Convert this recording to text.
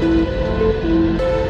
Música